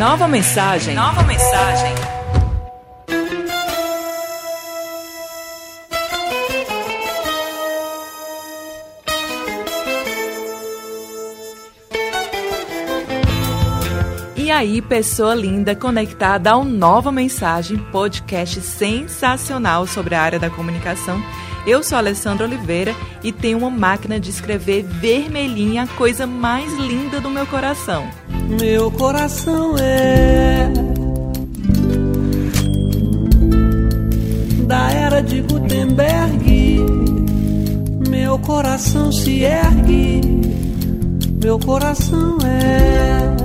Nova mensagem. Nova mensagem. E aí, pessoa linda conectada ao Nova Mensagem, podcast sensacional sobre a área da comunicação. Eu sou Alessandra Oliveira e tenho uma máquina de escrever vermelhinha, a coisa mais linda do meu coração. Meu coração é da era de Gutenberg. Meu coração se ergue. Meu coração é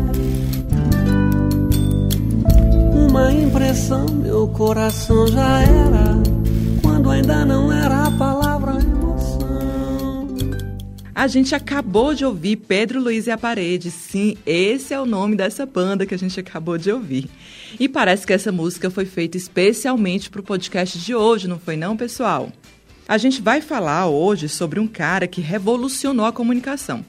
uma impressão. Meu coração já era quando ainda não era a palavra. A gente acabou de ouvir Pedro Luiz e a Parede. Sim, esse é o nome dessa banda que a gente acabou de ouvir. E parece que essa música foi feita especialmente para o podcast de hoje, não foi não, pessoal? A gente vai falar hoje sobre um cara que revolucionou a comunicação.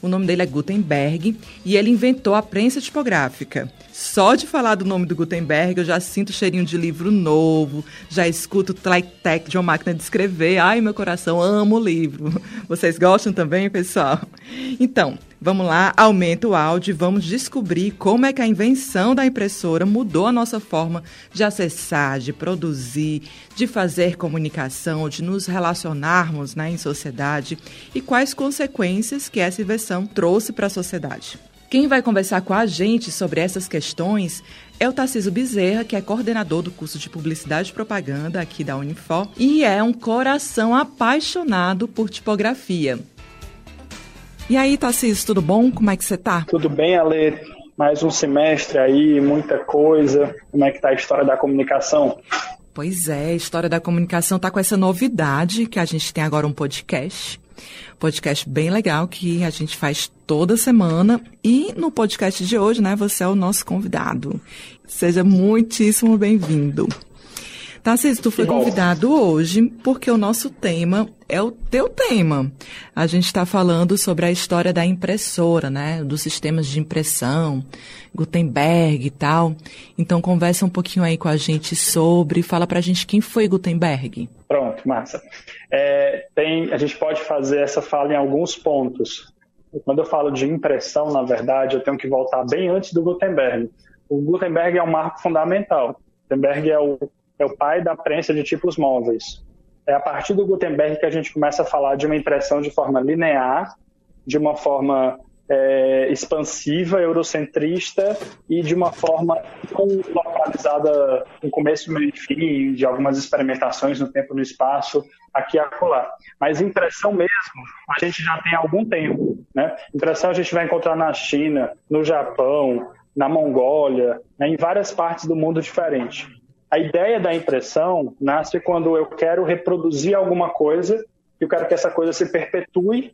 O nome dele é Gutenberg e ele inventou a prensa tipográfica. Só de falar do nome do Gutenberg, eu já sinto cheirinho de livro novo, já escuto o tlai-tec de uma máquina de escrever. Ai, meu coração, amo o livro. Vocês gostam também, pessoal? Então, vamos lá, aumenta o áudio e vamos descobrir como é que a invenção da impressora mudou a nossa forma de acessar, de produzir, de fazer comunicação, de nos relacionarmos né, em sociedade e quais consequências que essa invenção trouxe para a sociedade. Quem vai conversar com a gente sobre essas questões é o Tarciso Bezerra, que é coordenador do curso de Publicidade e Propaganda aqui da Unifor e é um coração apaixonado por tipografia. E aí, Tarciso, tudo bom? Como é que você tá? Tudo bem, Ale? Mais um semestre aí, muita coisa. Como é que tá a história da comunicação? Pois é, a história da comunicação tá com essa novidade que a gente tem agora um podcast. Podcast bem legal que a gente faz toda semana. E no podcast de hoje, né, você é o nosso convidado. Seja muitíssimo bem-vindo. Tarcísio, tu foi convidado hoje porque o nosso tema é o teu tema. A gente está falando sobre a história da impressora, né? Dos sistemas de impressão, Gutenberg e tal. Então conversa um pouquinho aí com a gente sobre, fala pra gente quem foi Gutenberg. Pronto, massa. É, tem, a gente pode fazer essa fala em alguns pontos. Quando eu falo de impressão, na verdade, eu tenho que voltar bem antes do Gutenberg. O Gutenberg é um marco fundamental. Gutenberg é o é o pai da prensa de tipos móveis. É a partir do Gutenberg que a gente começa a falar de uma impressão de forma linear, de uma forma é, expansiva, eurocentrista e de uma forma localizada no começo, meio e fim, de algumas experimentações no tempo e no espaço, aqui e acolá. Mas impressão mesmo, a gente já tem há algum tempo. Né? Impressão a gente vai encontrar na China, no Japão, na Mongólia, né, em várias partes do mundo diferente. A ideia da impressão nasce quando eu quero reproduzir alguma coisa, eu quero que essa coisa se perpetue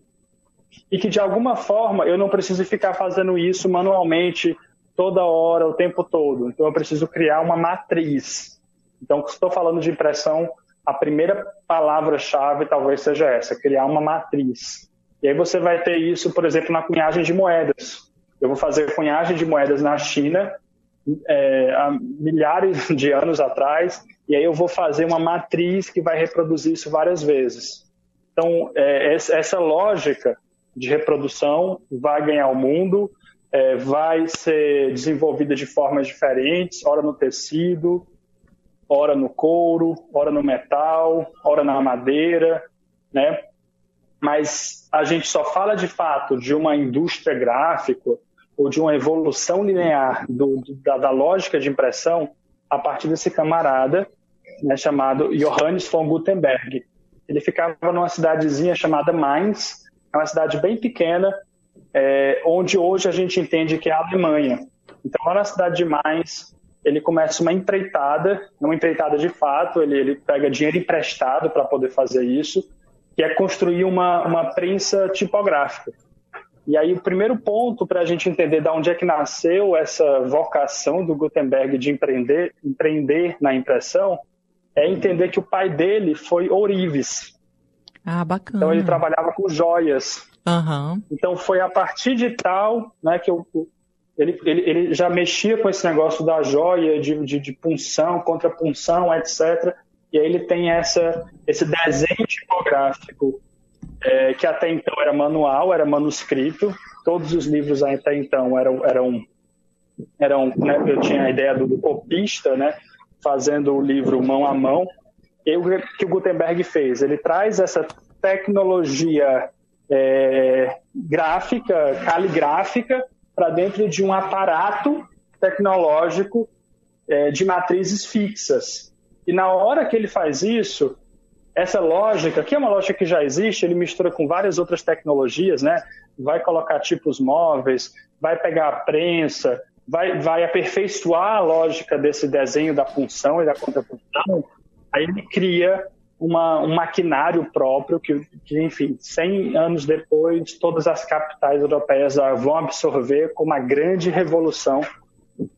e que de alguma forma eu não preciso ficar fazendo isso manualmente toda hora, o tempo todo. Então eu preciso criar uma matriz. Então, estou falando de impressão, a primeira palavra-chave talvez seja essa, criar uma matriz. E aí você vai ter isso, por exemplo, na cunhagem de moedas. Eu vou fazer cunhagem de moedas na China é, há milhares de anos atrás, e aí eu vou fazer uma matriz que vai reproduzir isso várias vezes. Então, é, essa lógica de reprodução vai ganhar o mundo, é, vai ser desenvolvida de formas diferentes, ora no tecido, ora no couro, ora no metal, ora na madeira, né? Mas a gente só fala de fato de uma indústria gráfica ou de uma evolução linear do, da, da, lógica de impressão a partir desse camarada né, chamado Johannes von Gutenberg. Ele ficava numa cidadezinha chamada Mainz, é uma cidade bem pequena, é, onde hoje a gente entende que é a Alemanha. Então, lá na cidade de Mainz, ele começa uma empreitada, uma empreitada de fato, ele, ele pega dinheiro emprestado para poder fazer isso, que é construir uma, uma prensa tipográfica. E aí o primeiro ponto para a gente entender de onde é que nasceu essa vocação do Gutenberg de empreender, empreender na impressão é entender que o pai dele foi ourives. Ah, bacana. Então ele trabalhava com joias. Uhum. Então foi a partir de tal, né, que o, Ele, ele, ele já mexia com esse negócio da joia, de, de, de punção, contra punção, etc. E aí ele tem essa, esse desenho tipográfico é, que até então era manual, era manuscrito. Todos os livros até então eram, eram, eram né, eu tinha a ideia do, do copista, né, fazendo o livro mão a mão. E o que o Gutenberg fez? Ele traz essa tecnologia é, gráfica, caligráfica, para dentro de um aparato tecnológico é, de matrizes fixas. E na hora que ele faz isso, essa lógica, que é uma lógica que já existe, ele mistura com várias outras tecnologias, né? Vai colocar tipos móveis, vai pegar a prensa, vai, vai aperfeiçoar a lógica desse desenho da função e da contrafunção. Aí ele cria uma, um maquinário próprio que, que, enfim, 100 anos depois, todas as capitais europeias vão absorver como uma grande revolução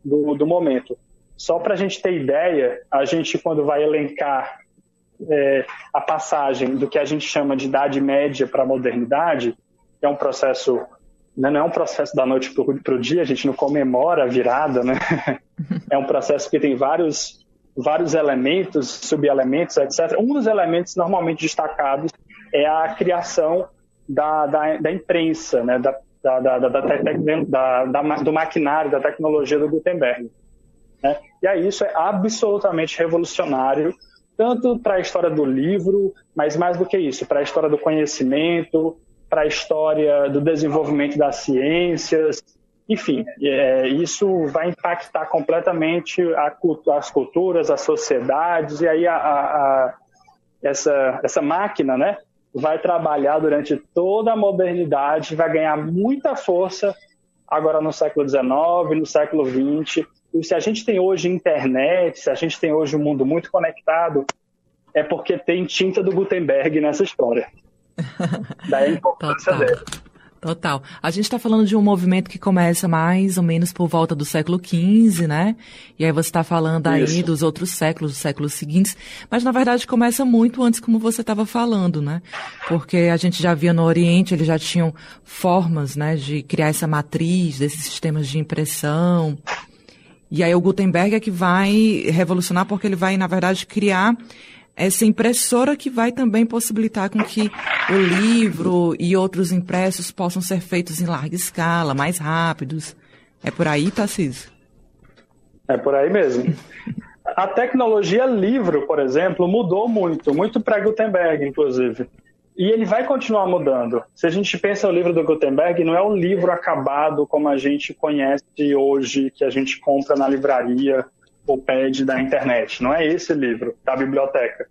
do, do momento. Só para a gente ter ideia, a gente, quando vai elencar é, a passagem do que a gente chama de Idade Média para a modernidade, que é um processo, né, não é um processo da noite para o dia, a gente não comemora a virada, né? É um processo que tem vários vários elementos, subelementos, etc. Um dos elementos normalmente destacados é a criação da, da, da imprensa, né, da, da, da, do maquinário, da tecnologia do Gutenberg. Né? E aí isso é absolutamente revolucionário, tanto para a história do livro, mas mais do que isso, para a história do conhecimento, para a história do desenvolvimento das ciências, enfim, é, isso vai impactar completamente a, as culturas, as sociedades, e aí a, a, essa, essa máquina né, vai trabalhar durante toda a modernidade, vai ganhar muita força agora no século XIX, no século XX. E se a gente tem hoje internet, se a gente tem hoje um mundo muito conectado, é porque tem tinta do Gutenberg nessa história. Daí a importância dele. Total. A gente está falando de um movimento que começa mais ou menos por volta do século XV, né? E aí você está falando aí Isso. dos outros séculos, dos séculos seguintes, mas na verdade começa muito antes, como você estava falando, né? Porque a gente já via no Oriente, eles já tinham formas, né, de criar essa matriz desses sistemas de impressão. E aí o Gutenberg é que vai revolucionar, porque ele vai, na verdade, criar essa impressora que vai também possibilitar com que o livro e outros impressos possam ser feitos em larga escala, mais rápidos. É por aí, Tarcísio? É por aí mesmo. A tecnologia livro, por exemplo, mudou muito, muito para Gutenberg, inclusive. E ele vai continuar mudando. Se a gente pensa o livro do Gutenberg, não é um livro acabado como a gente conhece hoje, que a gente compra na livraria ou pede da internet. Não é esse livro da biblioteca.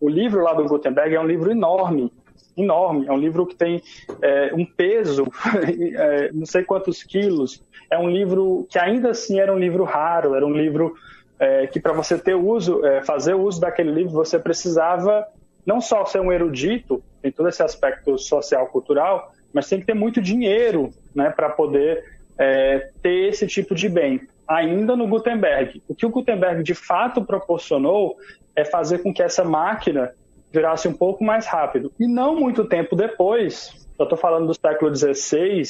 O livro lá do Gutenberg é um livro enorme, enorme. É um livro que tem é, um peso, é, não sei quantos quilos. É um livro que ainda assim era um livro raro, era um livro é, que para você ter uso, é, fazer uso daquele livro, você precisava não só ser um erudito, tem todo esse aspecto social cultural, mas tem que ter muito dinheiro, né, para poder é, ter esse tipo de bem ainda no Gutenberg. O que o Gutenberg de fato proporcionou é fazer com que essa máquina virasse um pouco mais rápido. E não muito tempo depois, eu estou falando do século XVI,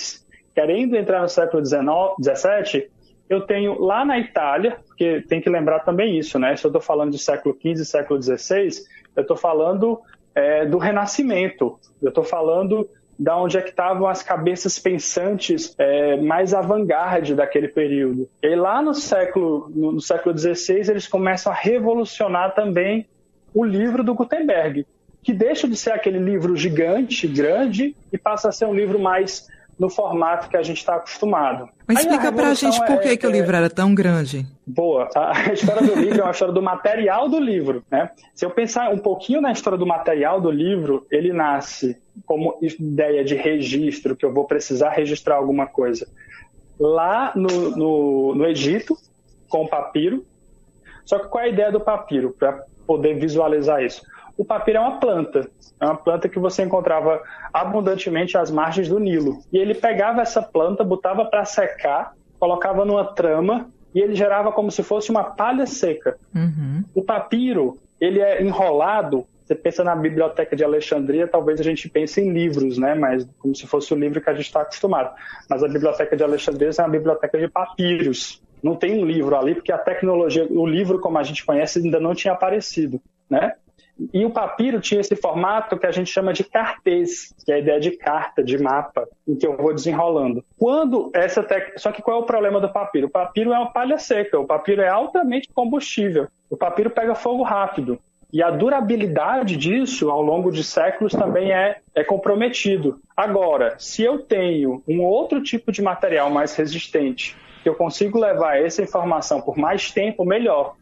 querendo entrar no século XVII, eu tenho lá na Itália, porque tem que lembrar também isso, né? Se eu estou falando do século XV, século XVI, eu estou falando é, do Renascimento, eu estou falando da onde é que estavam as cabeças pensantes é, mais avant-garde daquele período. E lá no século, no, no século XVI eles começam a revolucionar também o livro do Gutenberg, que deixa de ser aquele livro gigante, grande, e passa a ser um livro mais no formato que a gente está acostumado. Mas Aí explica para a gente por que, é, que o livro era tão grande. Boa. A história do livro é uma história do material do livro. Né? Se eu pensar um pouquinho na história do material do livro, ele nasce como ideia de registro, que eu vou precisar registrar alguma coisa. Lá no, no, no Egito, com o papiro. Só que qual é a ideia do papiro, para poder visualizar isso? O papiro é uma planta. É uma planta que você encontrava abundantemente às margens do Nilo. E ele pegava essa planta, botava para secar, colocava numa trama e ele gerava como se fosse uma palha seca. Uhum. O papiro ele é enrolado você pensa na biblioteca de Alexandria, talvez a gente pense em livros, né? Mas como se fosse o livro que a gente está acostumado. Mas a biblioteca de Alexandria é uma biblioteca de papiros. Não tem um livro ali, porque a tecnologia, o livro como a gente conhece, ainda não tinha aparecido, né? E o papiro tinha esse formato que a gente chama de cartês, que é a ideia de carta, de mapa, em que eu vou desenrolando. Quando essa tec... Só que qual é o problema do papiro? O papiro é uma palha seca, o papiro é altamente combustível. O papiro pega fogo rápido. E a durabilidade disso, ao longo de séculos, também é, é comprometido. Agora, se eu tenho um outro tipo de material mais resistente, que eu consigo levar essa informação por mais tempo, melhor.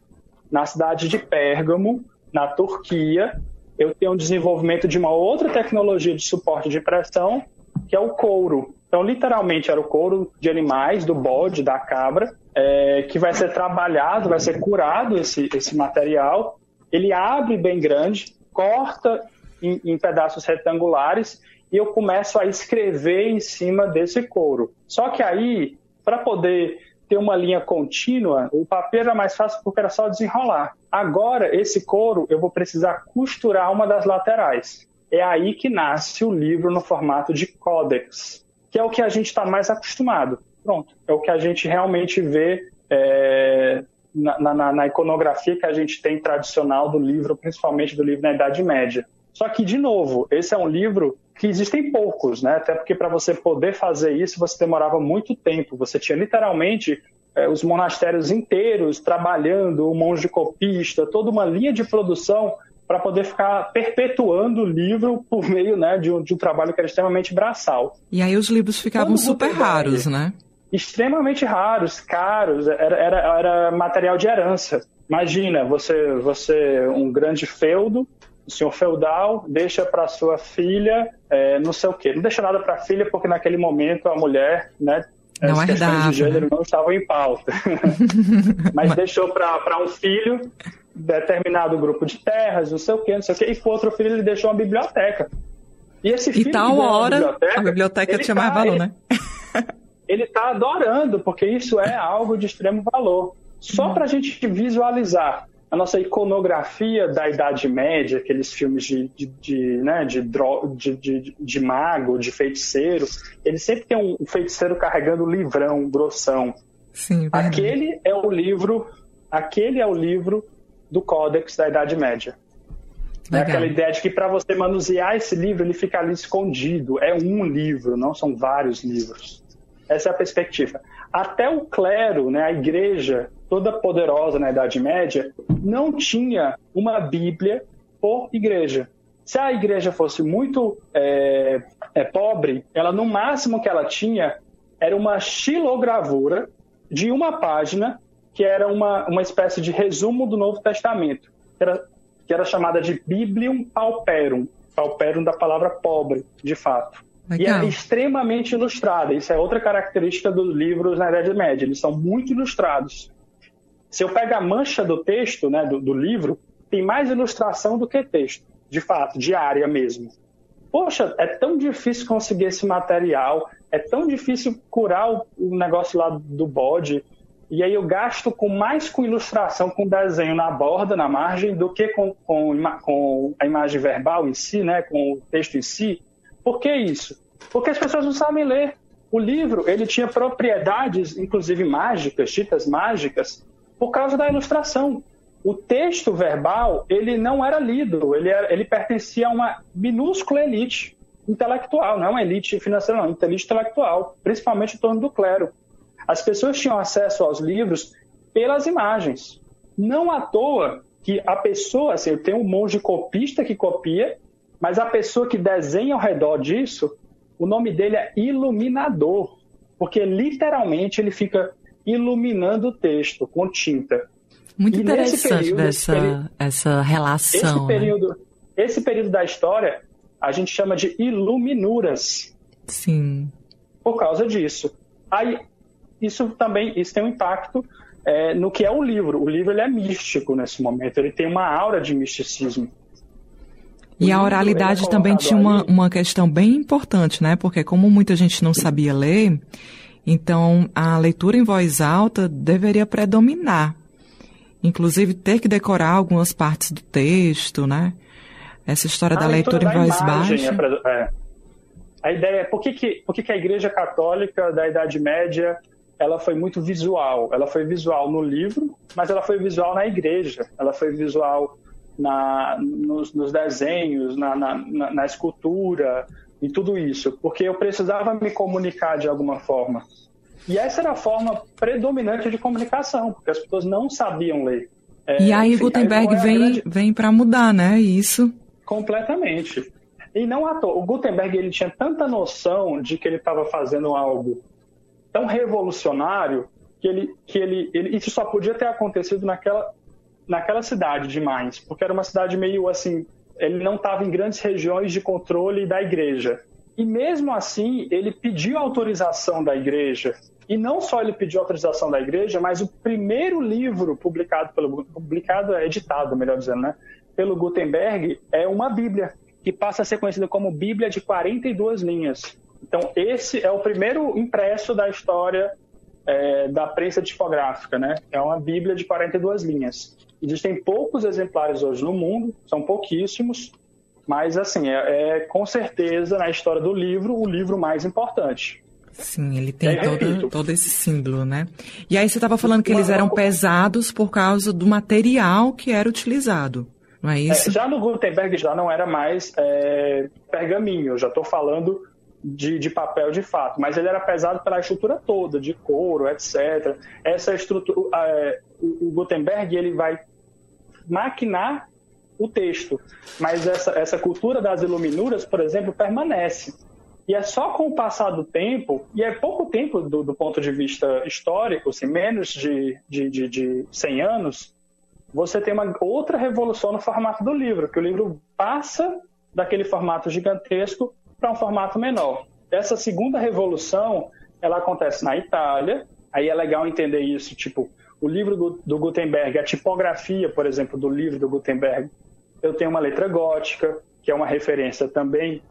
Na cidade de Pérgamo, na Turquia, eu tenho um desenvolvimento de uma outra tecnologia de suporte de pressão, que é o couro. Então, literalmente, era o couro de animais, do bode, da cabra, é, que vai ser trabalhado, vai ser curado esse, esse material. Ele abre bem grande, corta em, em pedaços retangulares e eu começo a escrever em cima desse couro. Só que aí, para poder ter uma linha contínua, o papel era mais fácil porque era só desenrolar. Agora, esse couro, eu vou precisar costurar uma das laterais. É aí que nasce o livro no formato de códex, que é o que a gente está mais acostumado. Pronto, é o que a gente realmente vê é, na, na, na iconografia que a gente tem tradicional do livro, principalmente do livro na Idade Média. Só que, de novo, esse é um livro que existem poucos, né? Até porque para você poder fazer isso, você demorava muito tempo. Você tinha literalmente é, os monastérios inteiros trabalhando, o monge copista, toda uma linha de produção para poder ficar perpetuando o livro por meio né, de, um, de um trabalho que era extremamente braçal. E aí os livros ficavam super raros, né? Extremamente raros, caros, era, era, era material de herança. Imagina, você, você um grande feudo, o senhor feudal deixa para sua filha é, não sei o quê. Não deixa nada para a filha porque naquele momento a mulher, né, não as questões de gênero né? não estavam em pauta. Mas deixou para um filho determinado grupo de terras, não sei o quê, não sei o quê, e para outro filho ele deixou uma biblioteca. E esse filho e tal hora biblioteca, a biblioteca tinha mais tá, valor, né? ele está adorando, porque isso é algo de extremo valor. Só uhum. para a gente visualizar a nossa iconografia da Idade Média, aqueles filmes de, de, de, né, de, de, de, mago, de feiticeiro, ele sempre tem um feiticeiro carregando livrão, grossão. Sim, aquele é o livro, aquele é o livro do Códex da Idade Média. É aquela ideia de que para você manusear esse livro, ele fica ali escondido. É um livro, não são vários livros. Essa é a perspectiva. Até o clero, né, a igreja, toda poderosa na Idade Média, não tinha uma Bíblia por igreja. Se a igreja fosse muito é, é, pobre, ela no máximo que ela tinha era uma xilogravura de uma página que era uma, uma espécie de resumo do Novo Testamento, que era, que era chamada de Biblium Pauperum, pauperum da palavra pobre, de fato. Legal. E é extremamente ilustrada. Isso é outra característica dos livros na Idade Média. Eles são muito ilustrados. Se eu pego a mancha do texto, né, do, do livro, tem mais ilustração do que texto, de fato, diária mesmo. Poxa, é tão difícil conseguir esse material, é tão difícil curar o, o negócio lá do bode, e aí eu gasto com mais com ilustração, com desenho na borda, na margem, do que com, com, com a imagem verbal em si, né, com o texto em si. Por que isso? Porque as pessoas não sabem ler. O livro ele tinha propriedades, inclusive mágicas, ditas mágicas, por causa da ilustração. O texto verbal ele não era lido, ele, era, ele pertencia a uma minúscula elite intelectual, não é uma elite financeira, não, uma elite intelectual, principalmente em torno do clero. As pessoas tinham acesso aos livros pelas imagens. Não à toa que a pessoa, assim, tenho um monge copista que copia, mas a pessoa que desenha ao redor disso, o nome dele é iluminador, porque literalmente ele fica iluminando o texto com tinta. Muito e interessante período, essa, período, essa relação. Esse período, né? esse período da história a gente chama de iluminuras. Sim. Por causa disso. Aí, isso também isso tem um impacto é, no que é o livro. O livro ele é místico nesse momento, ele tem uma aura de misticismo. E a oralidade é também tinha uma, uma questão bem importante, né? Porque como muita gente não sabia ler, então, a leitura em voz alta deveria predominar. Inclusive, ter que decorar algumas partes do texto, né? Essa história a da leitura, leitura em voz baixa. É, é. A ideia é por que, que, por que, que a Igreja Católica da Idade Média ela foi muito visual. Ela foi visual no livro, mas ela foi visual na igreja. Ela foi visual na, nos, nos desenhos, na, na, na, escultura e tudo isso, porque eu precisava me comunicar de alguma forma. E essa era a forma predominante de comunicação, porque as pessoas não sabiam ler. É, e aí enfim, Gutenberg vem, grande... vem para mudar, né? Isso. Completamente. E não à toa. O Gutenberg ele tinha tanta noção de que ele estava fazendo algo tão revolucionário que ele, que ele, ele isso só podia ter acontecido naquela naquela cidade de Mainz, porque era uma cidade meio assim, ele não estava em grandes regiões de controle da igreja. E mesmo assim, ele pediu autorização da igreja. E não só ele pediu autorização da igreja, mas o primeiro livro publicado pelo publicado, editado, melhor dizendo, né, pelo Gutenberg é uma Bíblia, que passa a ser conhecida como Bíblia de 42 linhas. Então, esse é o primeiro impresso da história é, da prensa tipográfica, né? É uma Bíblia de 42 linhas. Existem poucos exemplares hoje no mundo, são pouquíssimos, mas assim, é, é com certeza na história do livro o livro mais importante. Sim, ele tem todo, todo, esse símbolo, né? E aí você estava falando que eles eram pesados por causa do material que era utilizado, não é isso? É, já no Gutenberg já não era mais é, pergaminho, eu já estou falando de, de, papel de fato, mas ele era pesado pela estrutura toda, de couro, etc. Essa estrutura, é, o Gutenberg ele vai maquinar o texto. Mas essa, essa cultura das iluminuras, por exemplo, permanece. E é só com o passar do tempo, e é pouco tempo do, do ponto de vista histórico, assim, menos de, de, de, de 100 anos, você tem uma outra revolução no formato do livro, que o livro passa daquele formato gigantesco para um formato menor. Essa segunda revolução, ela acontece na Itália, aí é legal entender isso, tipo, o livro do, Gutenberg, a tipografia, por exemplo, do livro do Gutenberg, eu tenho uma letra gótica, que é uma referência também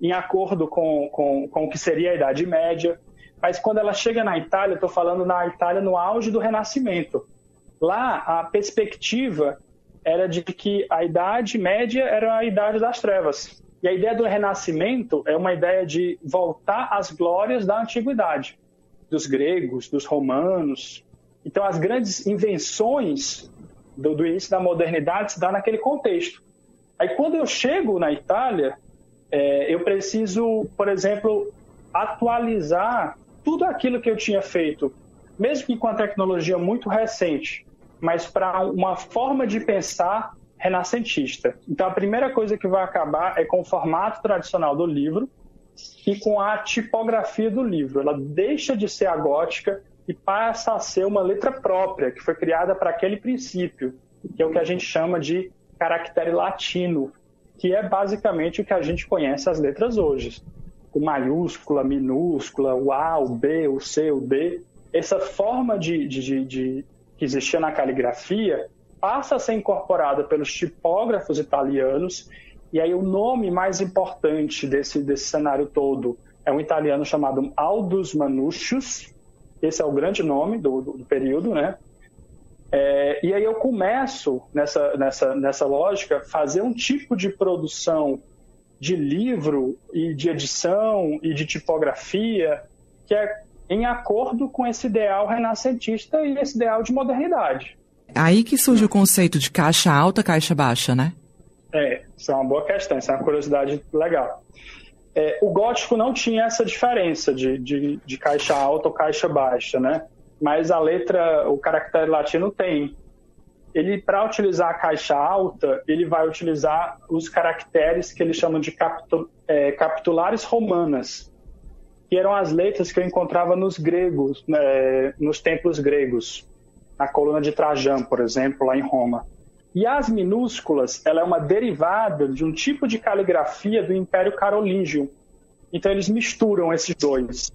em acordo com, com, com o que seria a Idade Média. Mas quando ela chega na Itália, estou falando na Itália no auge do Renascimento. Lá, a perspectiva era de que a Idade Média era a Idade das Trevas. E a ideia do Renascimento é uma ideia de voltar às glórias da Antiguidade, dos gregos, dos romanos, então, as grandes invenções do, do início da modernidade se dão naquele contexto. Aí, quando eu chego na Itália, é, eu preciso, por exemplo, atualizar tudo aquilo que eu tinha feito, mesmo que com a tecnologia muito recente, mas para uma forma de pensar renascentista. Então, a primeira coisa que vai acabar é com o formato tradicional do livro e com a tipografia do livro. Ela deixa de ser a gótica e passa a ser uma letra própria, que foi criada para aquele princípio, que é o que a gente chama de caractere latino, que é basicamente o que a gente conhece as letras hoje. O maiúscula, minúscula, o A, o B, o C, o D. Essa forma de, de, de, de que existia na caligrafia passa a ser incorporada pelos tipógrafos italianos, e aí o nome mais importante desse, desse cenário todo é um italiano chamado Aldus Manutius, esse é o grande nome do, do, do período, né? É, e aí eu começo nessa, nessa, nessa lógica fazer um tipo de produção de livro e de edição e de tipografia que é em acordo com esse ideal renascentista e esse ideal de modernidade. Aí que surge o conceito de caixa alta, caixa baixa, né? É, isso é uma boa questão, isso é uma curiosidade legal. É, o gótico não tinha essa diferença de, de, de caixa alta ou caixa baixa, né? Mas a letra, o caractere latino tem. Ele, para utilizar a caixa alta, ele vai utilizar os caracteres que eles chamam de é, capitulares romanas, que eram as letras que eu encontrava nos gregos, né, nos templos gregos, na coluna de Trajano, por exemplo, lá em Roma. E as minúsculas, ela é uma derivada de um tipo de caligrafia do Império Carolíngio. Então eles misturam esses dois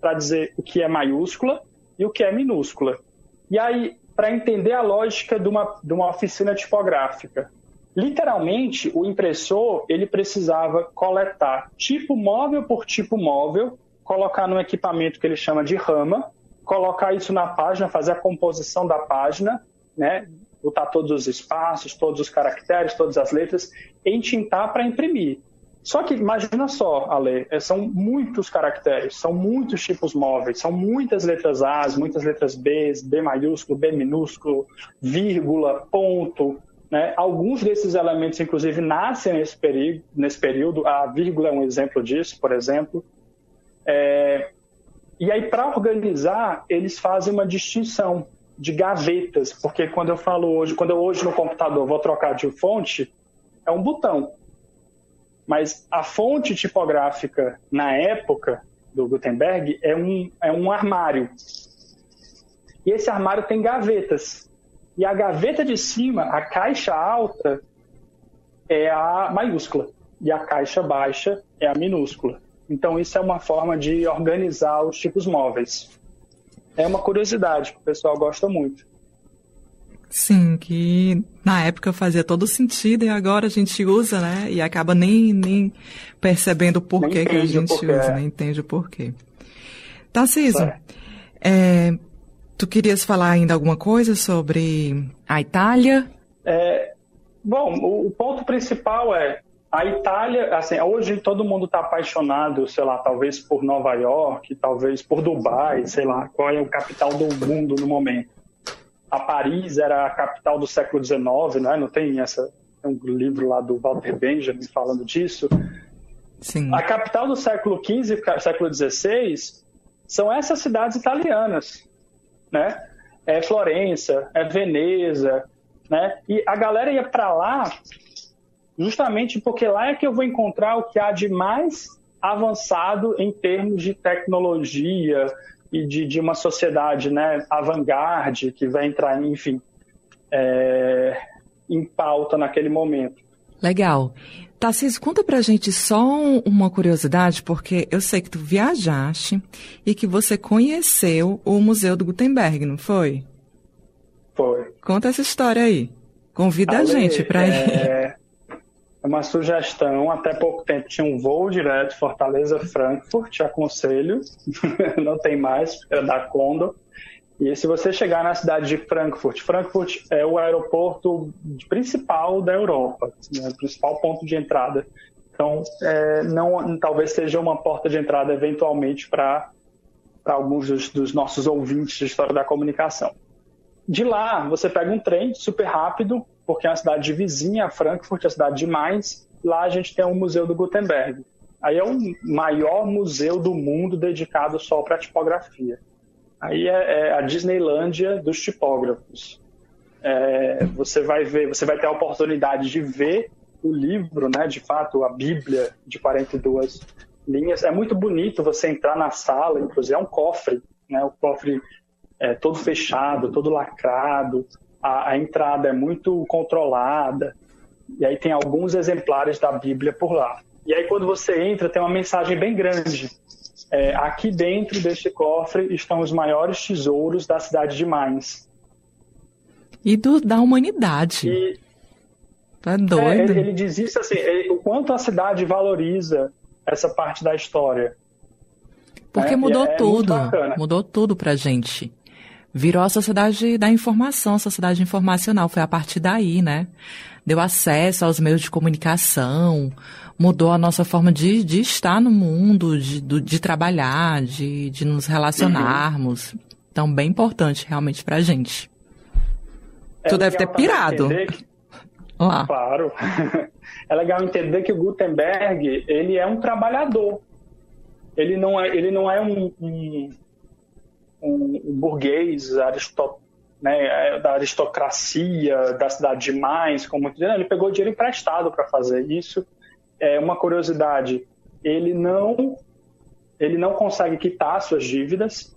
para dizer o que é maiúscula e o que é minúscula. E aí, para entender a lógica de uma, de uma oficina tipográfica, literalmente o impressor ele precisava coletar tipo móvel por tipo móvel, colocar num equipamento que ele chama de rama, colocar isso na página, fazer a composição da página, né, botar todos os espaços, todos os caracteres, todas as letras, entintar para imprimir. Só que imagina só, Ale, é, são muitos caracteres, são muitos tipos móveis, são muitas letras A, muitas letras B, B maiúsculo, B minúsculo, vírgula, ponto. Né? Alguns desses elementos, inclusive, nascem nesse, período, nesse período. A vírgula é um exemplo disso, por exemplo. É... E aí, para organizar, eles fazem uma distinção de gavetas, porque quando eu falo hoje, quando eu hoje no computador vou trocar de fonte, é um botão. Mas a fonte tipográfica na época do Gutenberg é um, é um armário. E esse armário tem gavetas. E a gaveta de cima, a caixa alta, é a maiúscula. E a caixa baixa é a minúscula. Então, isso é uma forma de organizar os tipos móveis. É uma curiosidade que o pessoal gosta muito. Sim, que na época fazia todo sentido e agora a gente usa, né? E acaba nem, nem percebendo o porquê que a gente usa, é. nem entende o porquê. Tarcísio, é. é, tu querias falar ainda alguma coisa sobre a Itália? É, bom, o, o ponto principal é a Itália, assim, hoje todo mundo está apaixonado, sei lá, talvez por Nova York, talvez por Dubai, sei lá, qual é o capital do mundo no momento a Paris era a capital do século XIX, né? não tem essa tem um livro lá do Walter Benjamin falando disso. Sim. A capital do século XV, século XVI, são essas cidades italianas, né? É Florença, é Veneza, né? E a galera ia para lá justamente porque lá é que eu vou encontrar o que há de mais avançado em termos de tecnologia, e de, de uma sociedade né, avant-garde que vai entrar, enfim, é, em pauta naquele momento. Legal. Tarcísio, conta pra gente só uma curiosidade, porque eu sei que tu viajaste e que você conheceu o Museu do Gutenberg, não foi? Foi. Conta essa história aí. Convida Ale, a gente para ir. É, é uma sugestão. Até pouco tempo tinha um voo direto Fortaleza-Frankfurt, aconselho. Não tem mais, é da Condor. E se você chegar na cidade de Frankfurt, Frankfurt é o aeroporto principal da Europa, né, o principal ponto de entrada. Então, é, não, talvez seja uma porta de entrada eventualmente para alguns dos, dos nossos ouvintes de história da comunicação. De lá, você pega um trem super rápido, porque é uma cidade vizinha a Frankfurt, a cidade de Mainz. Lá a gente tem o Museu do Gutenberg. Aí é o maior museu do mundo dedicado só para tipografia. Aí é, é, a Disneylândia dos tipógrafos. É, você vai ver, você vai ter a oportunidade de ver o livro, né, de fato, a Bíblia de 42 linhas. É muito bonito você entrar na sala, inclusive é um cofre, né, o cofre é todo fechado, todo lacrado a, a entrada é muito controlada, e aí tem alguns exemplares da Bíblia por lá. E aí quando você entra, tem uma mensagem bem grande. É, aqui dentro deste cofre estão os maiores tesouros da cidade de Mainz. E do, da humanidade. E, tá doido? É, ele, ele, diz isso assim, ele, o quanto a cidade valoriza essa parte da história. Porque é, mudou é tudo. Mudou tudo pra gente virou a sociedade da informação, a sociedade informacional. Foi a partir daí, né? Deu acesso aos meios de comunicação, mudou a nossa forma de, de estar no mundo, de, de trabalhar, de, de nos relacionarmos. Uhum. Então, bem importante realmente pra gente. É tu deve ter pirado. Que... Lá. Claro. É legal entender que o Gutenberg, ele é um trabalhador. Ele não é, ele não é um, um um, burguês né, da aristocracia da cidade de Mainz, como muito ele pegou dinheiro emprestado para fazer isso. É uma curiosidade, ele não ele não consegue quitar suas dívidas.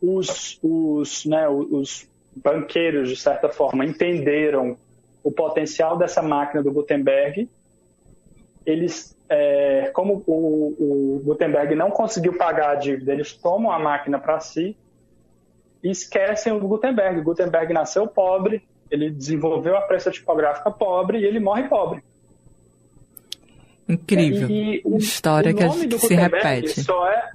Os, os, né, os banqueiros, de certa forma, entenderam o potencial dessa máquina do Gutenberg. Eles é, como o, o, Gutenberg não conseguiu pagar a dívida, eles tomam a máquina para si e esquecem o Gutenberg. O Gutenberg nasceu pobre, ele desenvolveu a prensa tipográfica pobre e ele morre pobre. Incrível. E, e o, História o que, se repete. Só é,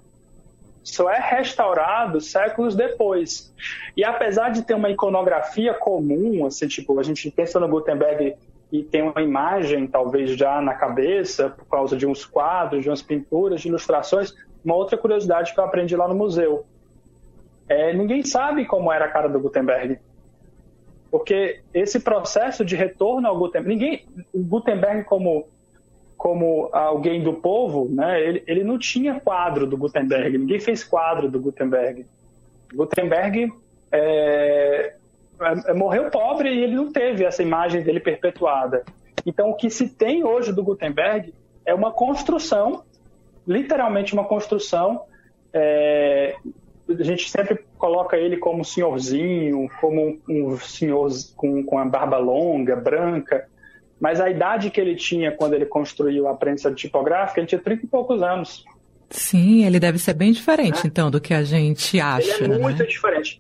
só é restaurado séculos depois. E apesar de ter uma iconografia comum, assim, tipo, a gente pensa no Gutenberg e tem uma imagem, talvez já na cabeça, por causa de uns quadros, de umas pinturas, de ilustrações, uma outra curiosidade que eu aprendi lá no museu. É, ninguém sabe como era a cara do Gutenberg. Porque esse processo de retorno ao Gutenberg, ninguém, o Gutenberg como como alguém do povo, né, ele, ele não tinha quadro do Gutenberg, ninguém fez quadro do Gutenberg. Gutenberg é, morreu pobre e ele não teve essa imagem dele perpetuada. Então, o que se tem hoje do Gutenberg é uma construção, literalmente uma construção. É, a gente sempre coloca ele como um senhorzinho, como um, um senhor com, com a barba longa, branca, mas a idade que ele tinha quando ele construiu a prensa tipográfica, ele tinha 30 e poucos anos. Sim, ele deve ser bem diferente, é. então, do que a gente acha. Ele é muito né? diferente.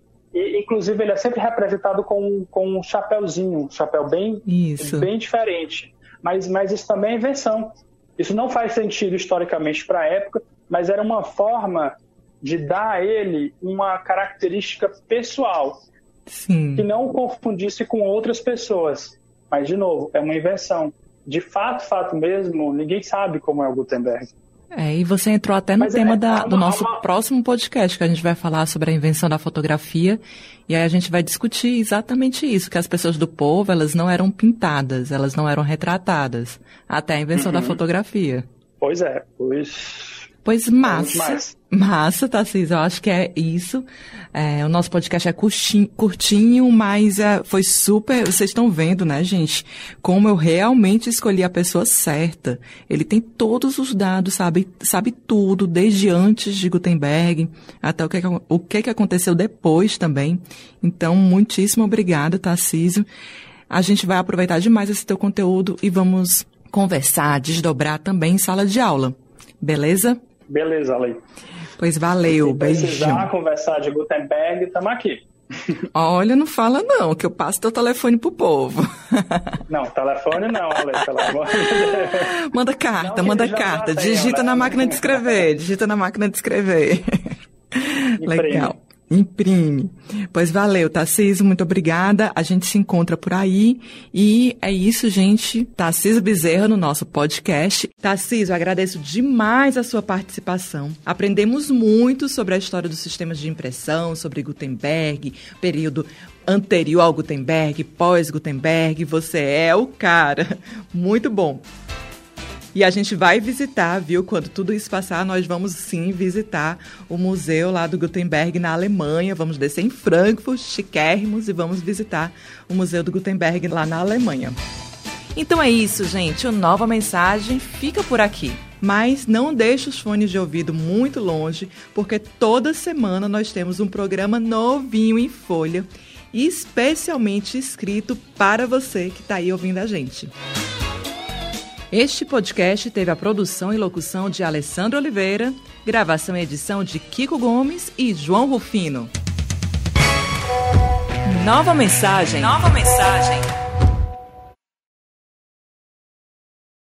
Inclusive, ele é sempre representado com, com um chapéuzinho, um chapéu bem, isso. bem diferente. Mas, mas isso também é invenção. Isso não faz sentido historicamente para a época, mas era uma forma de dar a ele uma característica pessoal. Sim. Que não confundisse com outras pessoas. Mas, de novo, é uma invenção. De fato, fato mesmo, ninguém sabe como é o Gutenberg. É, e você entrou até no Mas tema é, da, do nosso uma... próximo podcast, que a gente vai falar sobre a invenção da fotografia, e aí a gente vai discutir exatamente isso, que as pessoas do povo, elas não eram pintadas, elas não eram retratadas, até a invenção uhum. da fotografia. Pois é, pois Pois massa. Massa, Tarcísio, eu acho que é isso. É, o nosso podcast é curtinho, curtinho mas é, foi super. Vocês estão vendo, né, gente? Como eu realmente escolhi a pessoa certa. Ele tem todos os dados, sabe, sabe tudo, desde antes de Gutenberg até o que, o que, que aconteceu depois também. Então, muitíssimo obrigada, Tarcísio. A gente vai aproveitar demais esse teu conteúdo e vamos conversar, desdobrar também em sala de aula. Beleza? Beleza, Ale. Pois valeu, beijo. Se precisar conversar de Gutenberg, estamos aqui. Olha, não fala não, que eu passo teu telefone pro povo. Não, telefone não, Ale, pelo amor de Deus. Manda carta, não, manda carta. digita na máquina de escrever, digita na máquina de escrever. Legal. Imprime. Pois valeu, Tarcísio, muito obrigada. A gente se encontra por aí. E é isso, gente. Tarcísio Bezerra no nosso podcast. Tarcísio, agradeço demais a sua participação. Aprendemos muito sobre a história dos sistemas de impressão, sobre Gutenberg, período anterior ao Gutenberg, pós-Gutenberg. Você é o cara. Muito bom. E a gente vai visitar, viu? Quando tudo isso passar, nós vamos sim visitar o museu lá do Gutenberg na Alemanha. Vamos descer em Frankfurt, chiquérrimos, e vamos visitar o Museu do Gutenberg lá na Alemanha. Então é isso, gente. O Nova Mensagem fica por aqui. Mas não deixe os fones de ouvido muito longe, porque toda semana nós temos um programa novinho em folha, especialmente escrito para você que está aí ouvindo a gente. Este podcast teve a produção e locução de Alessandro Oliveira, gravação e edição de Kiko Gomes e João Rufino. Nova mensagem. Nova mensagem.